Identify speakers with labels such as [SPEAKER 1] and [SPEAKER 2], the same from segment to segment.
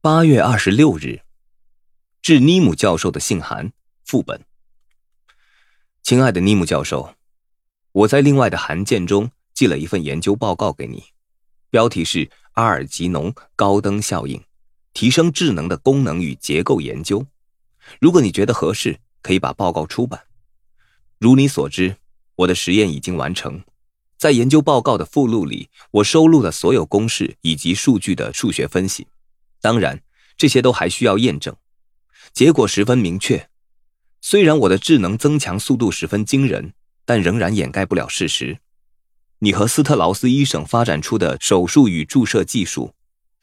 [SPEAKER 1] 八月二十六日，致尼姆教授的信函副本。亲爱的尼姆教授，我在另外的函件中寄了一份研究报告给你，标题是《阿尔吉农高登效应：提升智能的功能与结构研究》。如果你觉得合适，可以把报告出版。如你所知，我的实验已经完成。在研究报告的附录里，我收录了所有公式以及数据的数学分析。当然，这些都还需要验证。结果十分明确。虽然我的智能增强速度十分惊人，但仍然掩盖不了事实：你和斯特劳斯医生发展出的手术与注射技术，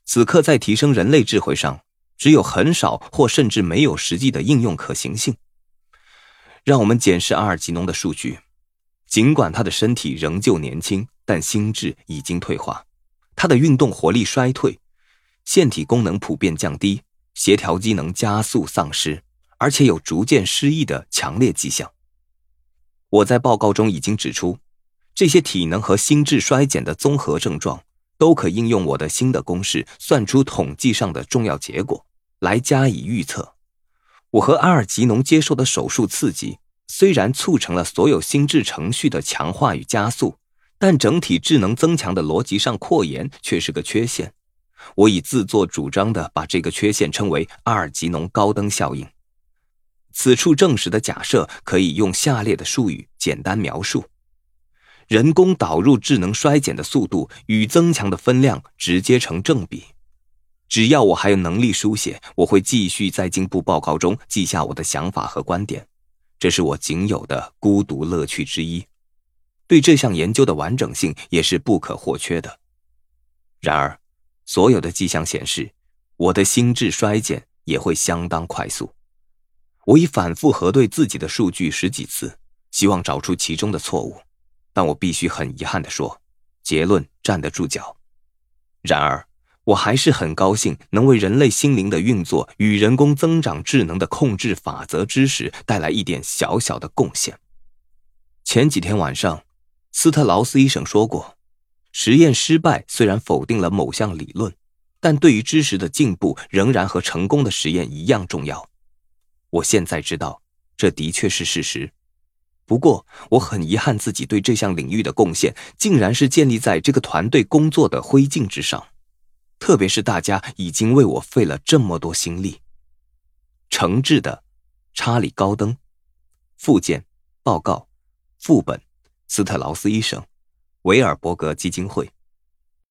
[SPEAKER 1] 此刻在提升人类智慧上，只有很少或甚至没有实际的应用可行性。让我们检视阿尔吉农的数据。尽管他的身体仍旧年轻，但心智已经退化，他的运动活力衰退。腺体功能普遍降低，协调机能加速丧失，而且有逐渐失忆的强烈迹象。我在报告中已经指出，这些体能和心智衰减的综合症状，都可应用我的新的公式算出统计上的重要结果来加以预测。我和阿尔吉农接受的手术刺激，虽然促成了所有心智程序的强化与加速，但整体智能增强的逻辑上扩延却是个缺陷。我已自作主张的把这个缺陷称为阿尔吉农高登效应。此处证实的假设可以用下列的术语简单描述：人工导入智能衰减的速度与增强的分量直接成正比。只要我还有能力书写，我会继续在进步报告中记下我的想法和观点，这是我仅有的孤独乐趣之一。对这项研究的完整性也是不可或缺的。然而。所有的迹象显示，我的心智衰减也会相当快速。我已反复核对自己的数据十几次，希望找出其中的错误，但我必须很遗憾地说，结论站得住脚。然而，我还是很高兴能为人类心灵的运作与人工增长智能的控制法则知识带来一点小小的贡献。前几天晚上，斯特劳斯医生说过。实验失败虽然否定了某项理论，但对于知识的进步仍然和成功的实验一样重要。我现在知道，这的确是事实。不过，我很遗憾自己对这项领域的贡献竟然是建立在这个团队工作的灰烬之上，特别是大家已经为我费了这么多心力。诚挚的，查理·高登，附件，报告，副本，斯特劳斯医生。维尔伯格基金会。